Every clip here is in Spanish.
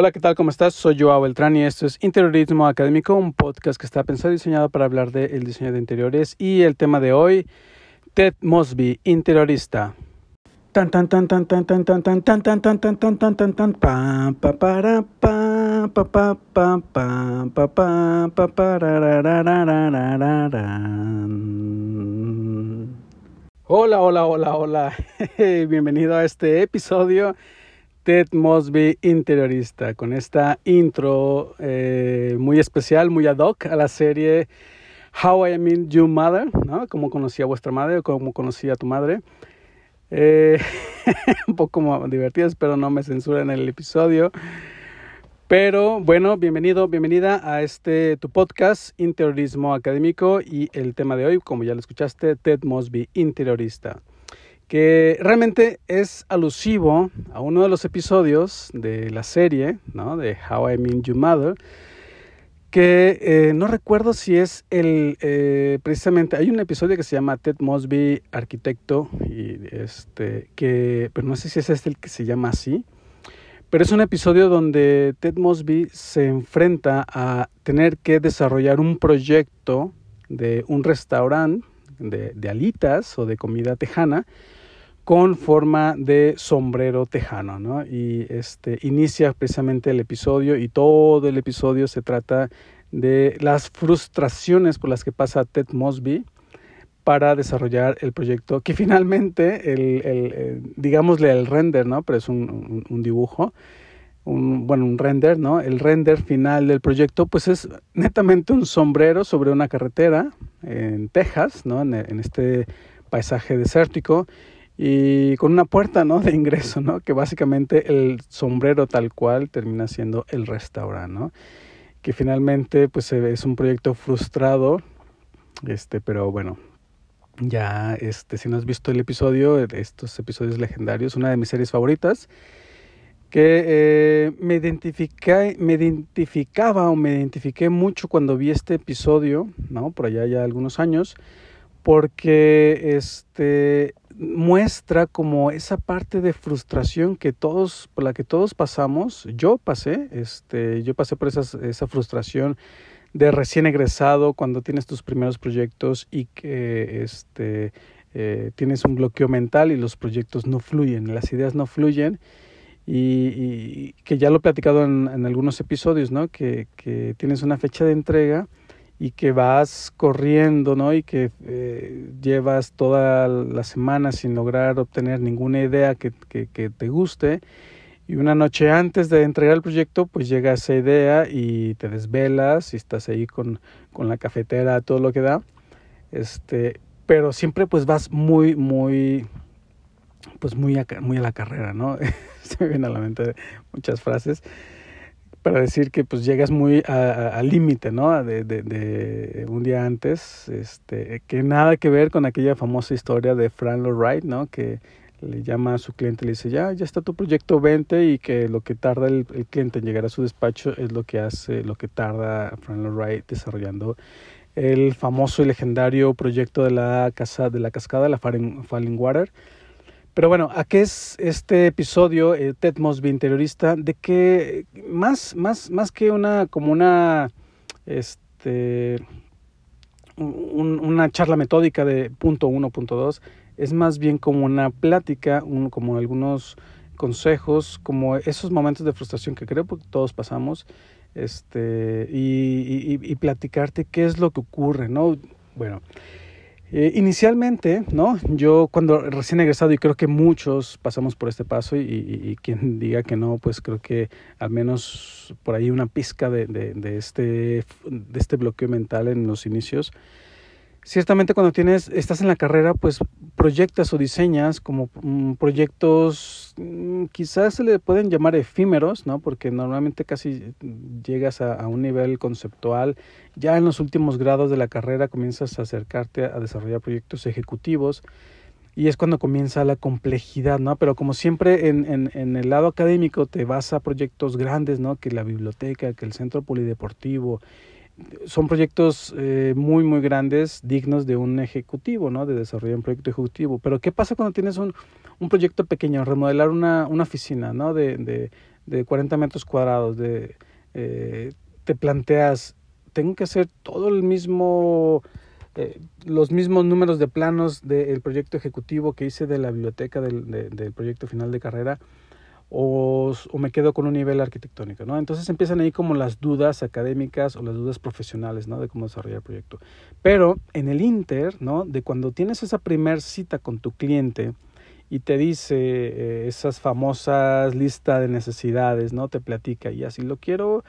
Hola, ¿qué tal? ¿Cómo estás? Soy Joao Beltrán y esto es Interiorismo Académico, un podcast que está pensado y diseñado para hablar del diseño de interiores. Y el tema de hoy, Ted Mosby, interiorista. Tan tan tan tan tan tan tan tan tan tan tan tan tan tan Hola, hola, hola, hola. Bienvenido a este episodio Ted Mosby interiorista con esta intro eh, muy especial, muy ad hoc a la serie How I Met Your Mother, ¿no? Cómo conocí a vuestra madre o cómo conocí a tu madre. Eh, un poco divertidas, pero no me censuren el episodio. Pero bueno, bienvenido, bienvenida a este tu podcast Interiorismo Académico y el tema de hoy, como ya lo escuchaste, Ted Mosby, interiorista que realmente es alusivo a uno de los episodios de la serie, ¿no? De How I Mean You Mother, que eh, no recuerdo si es el, eh, precisamente, hay un episodio que se llama Ted Mosby, arquitecto, y este, que, pero no sé si es este el que se llama así, pero es un episodio donde Ted Mosby se enfrenta a tener que desarrollar un proyecto de un restaurante de alitas o de comida tejana, con forma de sombrero tejano, ¿no? Y este inicia precisamente el episodio y todo el episodio se trata de las frustraciones por las que pasa Ted Mosby para desarrollar el proyecto, que finalmente, el, el, digámosle el render, ¿no? Pero es un, dibujo, bueno, un render, ¿no? El render final del proyecto, pues es netamente un sombrero sobre una carretera en Texas, ¿no? En este paisaje desértico y con una puerta ¿no? de ingreso, ¿no? que básicamente el sombrero tal cual termina siendo el restaurante, ¿no? que finalmente pues es un proyecto frustrado, este, pero bueno, ya este, si no has visto el episodio, estos episodios legendarios, una de mis series favoritas, que eh, me, me identificaba o me identifiqué mucho cuando vi este episodio, ¿no? por allá ya algunos años, porque este muestra como esa parte de frustración que todos, por la que todos pasamos, yo pasé, este, yo pasé por esas, esa frustración de recién egresado cuando tienes tus primeros proyectos y que este, eh, tienes un bloqueo mental y los proyectos no fluyen, las ideas no fluyen. Y, que ya lo he platicado en, en algunos episodios, ¿no? Que, que tienes una fecha de entrega y que vas corriendo, ¿no? Y que eh, llevas toda la semana sin lograr obtener ninguna idea que, que, que, te guste. Y una noche antes de entregar el proyecto, pues llega esa idea y te desvelas y estás ahí con, con la cafetera, todo lo que da. Este, pero siempre pues vas muy, muy, pues muy a, muy a la carrera, ¿no? Se me vienen a la mente muchas frases para decir que pues llegas muy al límite, ¿no? De, de, de, un día antes, este, que nada que ver con aquella famosa historia de Fran Wright, ¿no? Que le llama a su cliente y le dice, ya, ya está tu proyecto, vente, y que lo que tarda el, el cliente en llegar a su despacho es lo que hace, lo que tarda Fran Wright desarrollando el famoso y legendario proyecto de la casa, de la cascada, la Falling Water, pero bueno, ¿a qué es este episodio, eh, Ted Mosby interiorista? De que más, más, más que una, como una, este, un, una charla metódica de punto uno, punto dos, es más bien como una plática, un, como algunos consejos, como esos momentos de frustración que creo que todos pasamos, este, y, y, y platicarte qué es lo que ocurre, ¿no? Bueno, eh, inicialmente, ¿no? Yo cuando recién egresado, y creo que muchos pasamos por este paso, y, quien diga que no, pues creo que al menos por ahí una pizca de, de, este, de este bloqueo mental en los inicios, ciertamente cuando tienes, estás en la carrera, pues proyectas o diseñas como mm, proyectos, mm, quizás se le pueden llamar efímeros, ¿no? Porque normalmente casi llegas a, a, un nivel conceptual. Ya en los últimos grados de la carrera comienzas a acercarte a desarrollar proyectos ejecutivos y es cuando comienza la complejidad, ¿no? Pero como siempre en, en, en el lado académico te vas a proyectos grandes, ¿no? Que la biblioteca, que el centro polideportivo, son proyectos eh, muy, muy grandes, dignos de un ejecutivo, ¿no? De desarrollar un proyecto ejecutivo. Pero ¿qué pasa cuando tienes un, un proyecto pequeño? Remodelar una, una oficina, ¿no? De, de, de 40 metros cuadrados, de, eh, te planteas, tengo que hacer todo el mismo, eh, los mismos números de planos del proyecto ejecutivo que hice de la biblioteca del, del proyecto final de carrera, o, me quedo con un nivel arquitectónico, ¿no? Entonces empiezan ahí como las dudas académicas o las dudas profesionales, ¿no? De cómo desarrollar el proyecto. Pero en el Inter. De cuando tienes esa primer cita con tu cliente y te dice eh, esas famosas listas de necesidades, ¿no? Te platica y así lo quiero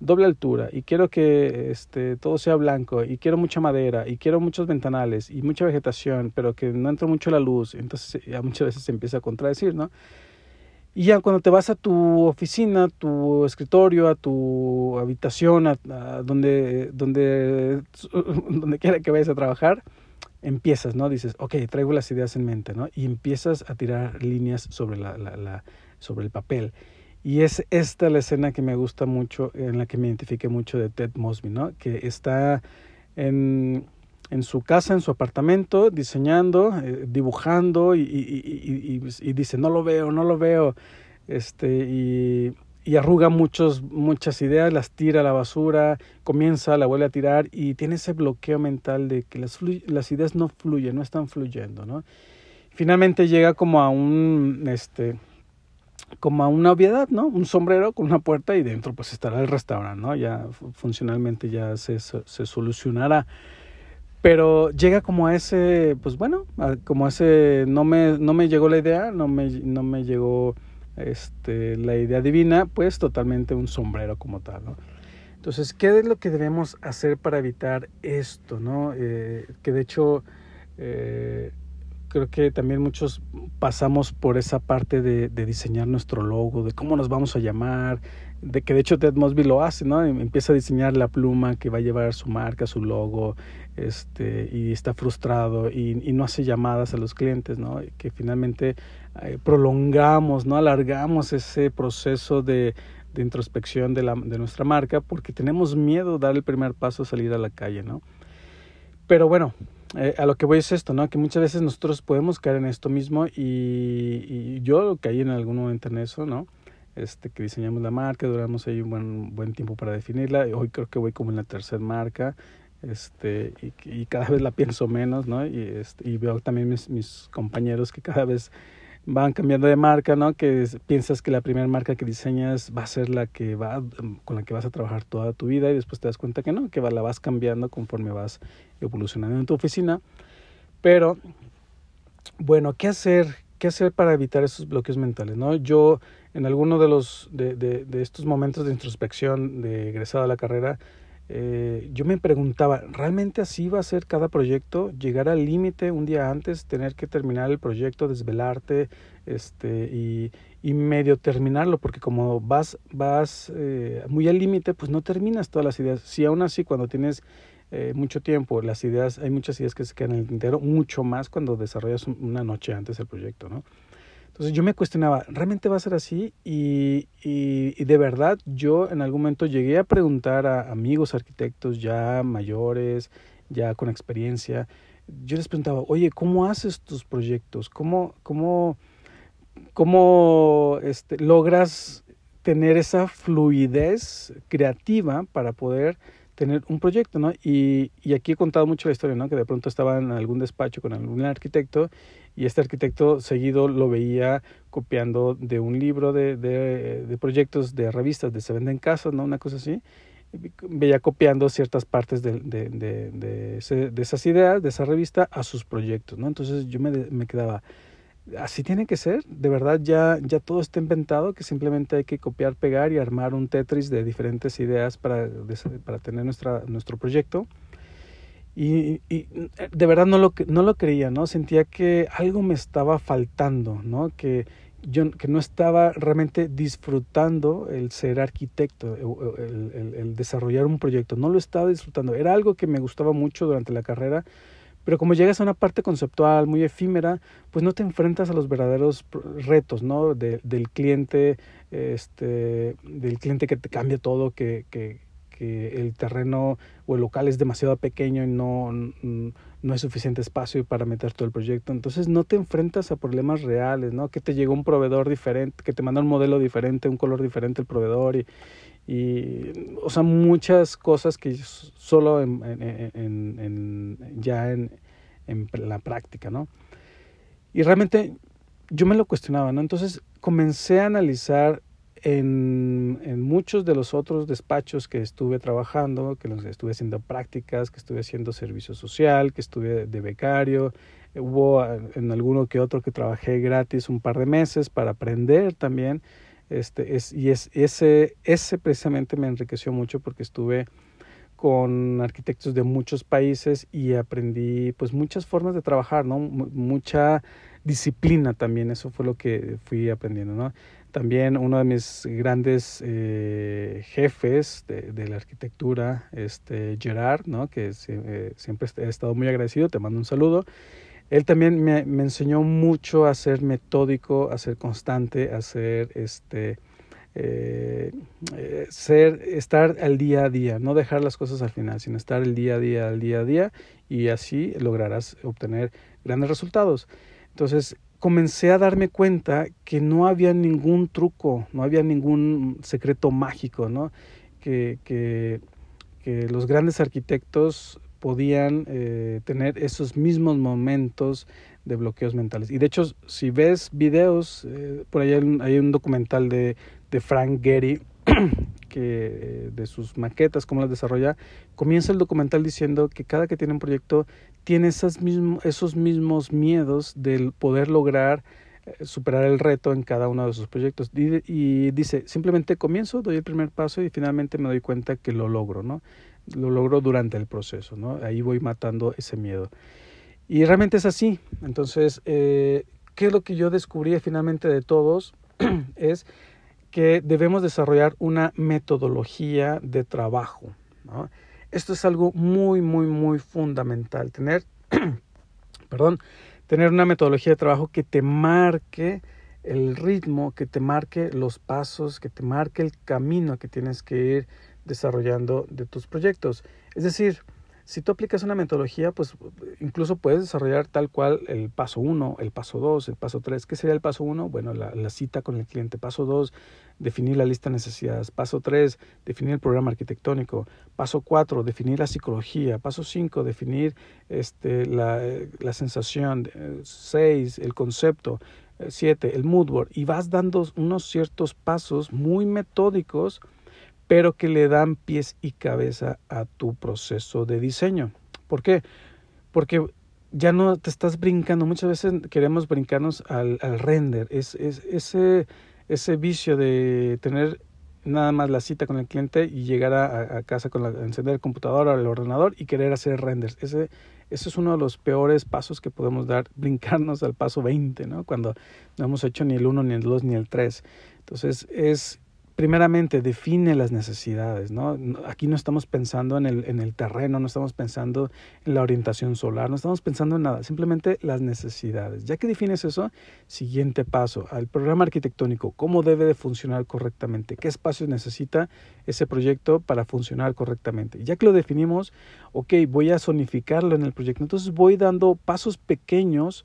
doble altura y quiero que este todo sea blanco y quiero mucha madera y quiero muchos ventanales y mucha vegetación, pero que no entre mucho la luz, entonces ya muchas veces se empieza a contradecir, ¿no? Y ya cuando te vas a tu oficina, tu escritorio, a tu habitación, a, donde, donde, donde quiera que vayas a trabajar, empiezas, ¿no? Dices, ok, traigo las ideas en mente, ¿no? Y empiezas a tirar líneas sobre, la, la, sobre el papel. Y es esta la escena que me gusta mucho, en la que me identifique mucho de Ted Mosby, ¿no? Que está en, en su casa, en su apartamento, diseñando, eh, dibujando y, y, y, y, dice, no lo veo, no lo veo, este, y, arruga muchos, muchas ideas, las tira a la basura, comienza, la vuelve a tirar y tiene ese bloqueo mental de que las, las ideas no fluyen, no están fluyendo, ¿no? Finalmente llega como a un, este, como a una obviedad, ¿no? Un sombrero con una puerta y dentro pues estará el restaurante, ¿no? Ya funcionalmente ya se, se solucionará pero llega como a ese, pues bueno, como a ese, no me, no me llegó la idea, no me, no me llegó este, la idea divina, pues totalmente un sombrero como tal, ¿no? Entonces, ¿qué es lo que debemos hacer para evitar esto, no? Eh, que de hecho, eh, creo que también muchos pasamos por esa parte de, de, diseñar nuestro logo, de cómo nos vamos a llamar, de que de hecho Ted Mosby lo hace, ¿no? Empieza a diseñar la pluma que va a llevar su marca, su logo, este, y está frustrado y, y no hace llamadas a los clientes, ¿no? Que finalmente eh, prolongamos, ¿no? Alargamos ese proceso de, de introspección de, la, de nuestra marca porque tenemos miedo de dar el primer paso salir a la calle, ¿no? Pero bueno, eh, a lo que voy es esto, ¿no? Que muchas veces nosotros podemos caer en esto mismo y, y yo caí en algún momento en eso, ¿no? Este, que diseñamos la marca, duramos ahí un buen, buen tiempo para definirla. Hoy creo que voy como en la tercera marca este, y, y, cada vez la pienso menos, ¿no? Y, este, y veo también mis, mis compañeros que cada vez van cambiando de marca, ¿no? Que piensas que la primera marca que diseñas va a ser la que va con la que vas a trabajar toda tu vida y después te das cuenta que no, que la vas cambiando conforme vas evolucionando en tu oficina. Pero bueno, ¿qué hacer? ¿Qué hacer para evitar esos bloqueos mentales, no? Yo en alguno de, los, de, estos momentos de introspección de egresado a la carrera, eh, yo me preguntaba, ¿realmente así va a ser cada proyecto? Llegar al límite un día antes, tener que terminar el proyecto, desvelarte este, y, y medio terminarlo, porque como vas, vas eh, muy al límite, pues no terminas todas las ideas. Si aún así cuando tienes eh, mucho tiempo, las ideas, hay muchas ideas que se quedan en el tintero, mucho más cuando desarrollas una noche antes el proyecto, ¿no? Entonces yo me cuestionaba, ¿realmente va a ser así? Y, y, y, de verdad yo en algún momento llegué a preguntar a amigos arquitectos ya mayores, ya con experiencia, yo les preguntaba, oye, ¿cómo haces tus proyectos? ¿Cómo, cómo, cómo este, logras tener esa fluidez creativa para poder tener un proyecto, ¿no? Y, y aquí he contado mucho la historia, ¿no? Que de pronto estaba en algún despacho con algún arquitecto y este arquitecto seguido lo veía copiando de un libro de, de, de proyectos de revistas de Se Venden Casas, ¿no? Una cosa así. Veía copiando ciertas partes de, de, ese, de esas ideas, de esa revista, a sus proyectos, ¿no? Entonces yo me, me quedaba, así tiene que ser, de verdad ya, ya todo está inventado, que simplemente hay que copiar, pegar y armar un Tetris de diferentes ideas para, para tener nuestra, nuestro proyecto. Y, y, de verdad no lo, no lo creía, ¿no? Sentía que algo me estaba faltando, ¿no? Que yo que no estaba realmente disfrutando el ser arquitecto, el, el desarrollar un proyecto, no lo estaba disfrutando. Era algo que me gustaba mucho durante la carrera, pero como llegas a una parte conceptual muy efímera, pues no te enfrentas a los verdaderos retos, ¿no? De, del cliente, este, del cliente que te cambia todo, que, que, que el terreno o el local es demasiado pequeño y no, no hay suficiente espacio para meter todo el proyecto. Entonces no te enfrentas a problemas reales, ¿no? Que te llegó un proveedor diferente, que te manda un modelo diferente, un color diferente el proveedor y, y o sea, muchas cosas que solo en, en, en, ya en, la práctica, ¿no? Y realmente yo me lo cuestionaba, ¿no? Entonces comencé a analizar en, muchos de los otros despachos que estuve trabajando, que estuve haciendo prácticas, que estuve haciendo servicio social, que estuve de becario, hubo en alguno que otro que trabajé gratis un par de meses para aprender también. Este, es, y es, ese, ese precisamente me enriqueció mucho porque estuve con arquitectos de muchos países y aprendí pues muchas formas de trabajar, ¿no? mucha disciplina también, eso fue lo que fui aprendiendo, ¿no? También uno de mis grandes eh, jefes de, la arquitectura, este Gerard, ¿no? que eh, siempre he estado muy agradecido, te mando un saludo. Él también me, me, enseñó mucho a ser metódico, a ser constante, a ser este, eh, ser, estar al día a día, no dejar las cosas al final, sino estar el día a día, al día a día, y así lograrás obtener grandes resultados. Entonces, comencé a darme cuenta que no había ningún truco, no había ningún secreto mágico, ¿no? Que, que, que los grandes arquitectos podían eh, tener esos mismos momentos de bloqueos mentales. Y de hecho, si ves videos, eh, por ahí hay un, hay un, documental de, de Frank Gehry, que, de sus maquetas, cómo las desarrolla, comienza el documental diciendo que cada que tiene un proyecto tiene esas mismo, esos mismos miedos del poder lograr eh, superar el reto en cada uno de sus proyectos. Y, dice, simplemente comienzo, doy el primer paso y finalmente me doy cuenta que lo logro, ¿no? Lo logro durante el proceso, ¿no? Ahí voy matando ese miedo. Y realmente es así. Entonces, eh, ¿qué es lo que yo descubrí finalmente de todos? es que debemos desarrollar una metodología de trabajo. Esto es algo muy, muy, muy fundamental. Tener, perdón, tener una metodología de trabajo que te marque el ritmo, que te marque los pasos, que te marque el camino que tienes que ir desarrollando de tus proyectos. Es decir, si tú aplicas una metodología, pues incluso puedes desarrollar tal cual el paso 1, el paso 2, el paso 3. ¿Qué sería el paso 1? Bueno, la, cita con el cliente. Paso 2, definir la lista de necesidades. Paso 3, definir el programa arquitectónico. Paso 4, definir la psicología. Paso 5, definir este, la, la sensación. 6, el concepto. 7, el mood board. Y vas dando unos ciertos pasos muy metódicos pero que le dan pies y cabeza a tu proceso de diseño. ¿Por qué? Porque ya no te estás brincando. Muchas veces queremos brincarnos al, al render. Es, es, ese, ese vicio de tener nada más la cita con el cliente y llegar a, a casa con la, encender el computador o el ordenador y querer hacer renders. Ese, ese es uno de los peores pasos que podemos dar, brincarnos al paso 20, ¿no? Cuando no hemos hecho ni el 1, ni el 2, ni el 3. Entonces es primeramente define las necesidades, ¿no? Aquí no estamos pensando en el, en el terreno, no estamos pensando en la orientación solar, no estamos pensando en nada, simplemente las necesidades. Ya que defines eso, siguiente paso, al programa arquitectónico, cómo debe de funcionar correctamente, qué espacios necesita ese proyecto para funcionar correctamente. Ya que lo definimos, ok, voy a zonificarlo en el proyecto, entonces voy dando pasos pequeños,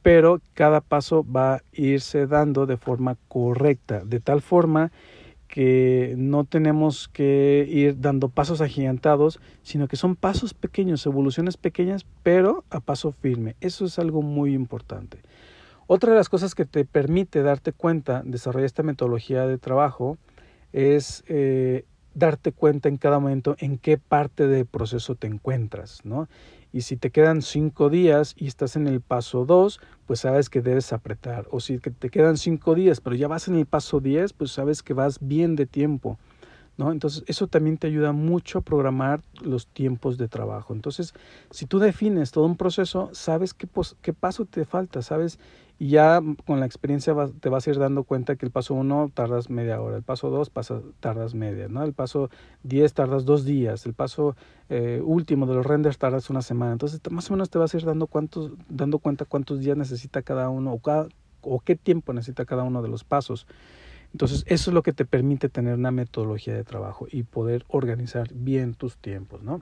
pero cada paso va a irse dando de forma correcta, de tal forma que no tenemos que ir dando pasos agigantados, sino que son pasos pequeños, evoluciones pequeñas, pero a paso firme. Eso es algo muy importante. Otra de las cosas que te permite darte cuenta, desarrollar esta metodología de trabajo, es eh, darte cuenta en cada momento en qué parte del proceso te encuentras, ¿no? Y si te quedan cinco días y estás en el paso dos, pues sabes que debes apretar. O si te quedan cinco días, pero ya vas en el paso diez, pues sabes que vas bien de tiempo. ¿No? Entonces, eso también te ayuda mucho a programar los tiempos de trabajo. Entonces, si tú defines todo un proceso, sabes qué, qué paso te falta, sabes y ya con la experiencia te vas a ir dando cuenta que el paso 1 tardas media hora, el paso 2 tardas media, ¿no? el paso 10 tardas dos días, el paso eh, último de los renders tardas una semana. Entonces más o menos te vas a ir dando, cuántos, dando cuenta cuántos días necesita cada uno o, cada, o qué tiempo necesita cada uno de los pasos. Entonces, eso es lo que te permite tener una metodología de trabajo y poder organizar bien tus tiempos, ¿no?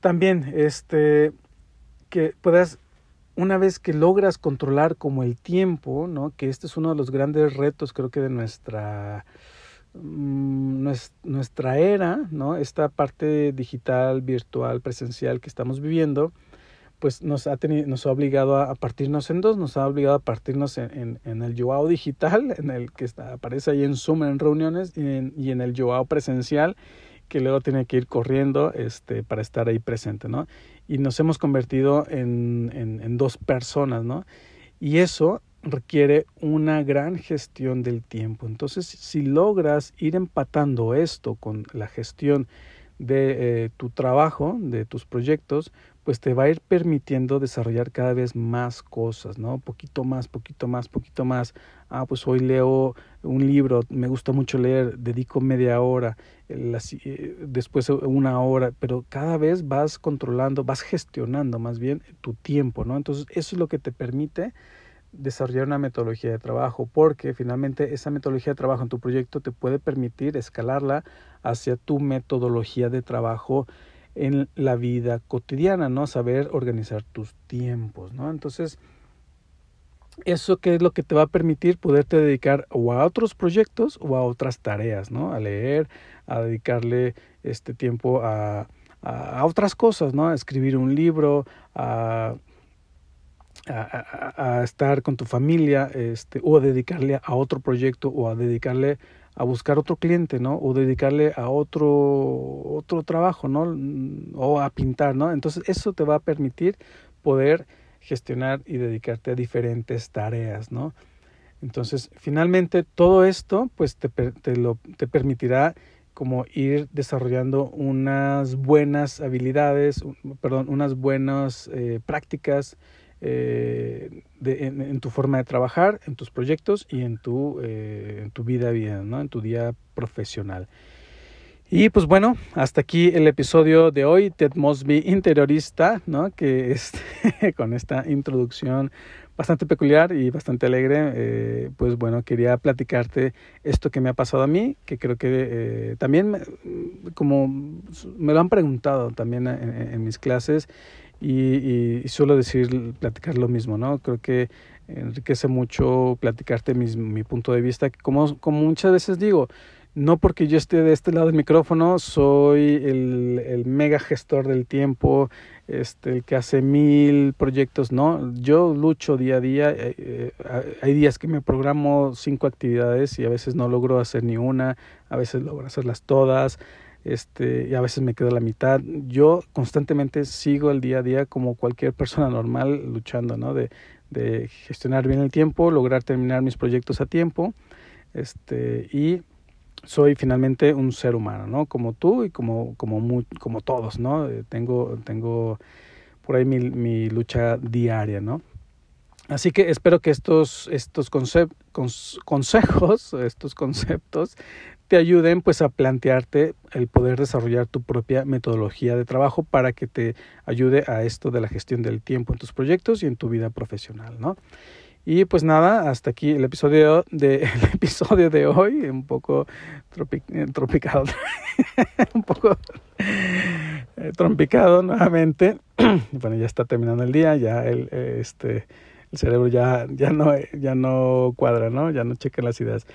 También, este, que puedas, una vez que logras controlar como el tiempo, ¿no? Que este es uno de los grandes retos, creo que de nuestra, mm, nuestra era, ¿no? Esta parte digital, virtual, presencial que estamos viviendo, pues nos ha, tenido, nos ha obligado a, partirnos en dos, nos ha obligado a partirnos en, en, el Joao digital, en el que aparece ahí en Zoom en reuniones, y en, el Joao presencial, que luego tiene que ir corriendo este, para estar ahí presente, ¿no? Y nos hemos convertido en, en, en dos personas, ¿no? Y eso requiere una gran gestión del tiempo. Entonces, si logras ir empatando esto con la gestión de eh, tu trabajo, de tus proyectos, pues te va a ir permitiendo desarrollar cada vez más cosas, ¿no? Poquito más, poquito más, poquito más. Ah, pues hoy leo un libro, me gusta mucho leer, dedico media hora, eh, después una hora, pero cada vez vas controlando, vas gestionando más bien tu tiempo, ¿no? Entonces eso es lo que te permite desarrollar una metodología de trabajo, porque finalmente esa metodología de trabajo en tu proyecto te puede permitir escalarla hacia tu metodología de trabajo en la vida cotidiana, ¿no? Saber organizar tus tiempos, ¿no? Entonces, eso que es lo que te va a permitir poderte dedicar o a otros proyectos o a otras tareas, ¿no? A leer, a dedicarle este tiempo a, a, otras cosas, ¿no? A escribir un libro, a, a, a, estar con tu familia, este, o a dedicarle a otro proyecto o a dedicarle a buscar otro cliente, ¿no? O dedicarle a otro, otro trabajo, ¿no? O a pintar, ¿no? Entonces eso te va a permitir poder gestionar y dedicarte a diferentes tareas, ¿no? Entonces, finalmente, todo esto, pues, te, te, lo, te permitirá como ir desarrollando unas buenas habilidades, perdón, unas buenas eh, prácticas, eh, de, en, tu forma de trabajar, en tus proyectos y en tu, eh, en tu vida, vida ¿no? en tu día profesional. Y pues bueno, hasta aquí el episodio de hoy, Ted Mosby interiorista, ¿no? que es con esta introducción bastante peculiar y bastante alegre, eh, pues bueno, quería platicarte esto que me ha pasado a mí, que creo que eh, también, como me lo han preguntado también en, en mis clases, y, y, suelo decir, platicar lo mismo, ¿no? Creo que enriquece mucho platicarte mi punto de vista, como, como muchas veces digo, no porque yo esté de este lado del micrófono, soy el, el mega gestor del tiempo, este, el que hace mil proyectos, no, yo lucho día a día, eh, eh, hay días que me programo cinco actividades y a veces no logro hacer ni una, a veces logro hacerlas todas, este, y a veces me quedo a la mitad. Yo constantemente sigo el día a día como cualquier persona normal luchando, ¿no? De, de gestionar bien el tiempo, lograr terminar mis proyectos a tiempo, este, y soy finalmente un ser humano, ¿no? Como tú y como, como, como todos, ¿no? Eh, tengo, tengo por ahí mi, mi lucha diaria, ¿no? Así que espero que estos, estos consejos, estos conceptos te ayuden pues a plantearte el poder desarrollar tu propia metodología de trabajo para que te ayude a esto de la gestión del tiempo en tus proyectos y en tu vida profesional, ¿no? Y pues nada, hasta aquí el episodio de, el episodio de hoy, un poco eh, tropicado, un poco eh, trompicado nuevamente. bueno, ya está terminando el día, ya el, este, el cerebro ya, ya, no, ya no cuadra, ¿no? Ya no checa las ideas.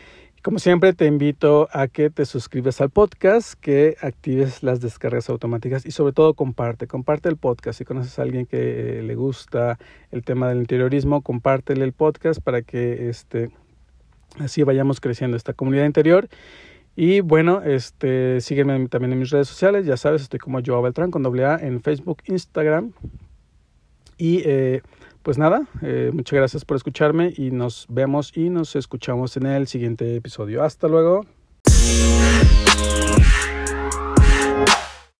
Como siempre, te invito a que te suscribas al podcast, que actives las descargas automáticas y sobre todo comparte, comparte el podcast. Si conoces a alguien que le gusta el tema del interiorismo, compártele el podcast para que este, así vayamos creciendo esta comunidad interior. Y bueno, este, sígueme también en mis redes sociales, ya sabes, estoy como Joao Beltrán con doble A en Facebook, Instagram y... Eh, pues nada, eh, muchas gracias por escucharme y nos vemos y nos escuchamos en el siguiente episodio. Hasta luego.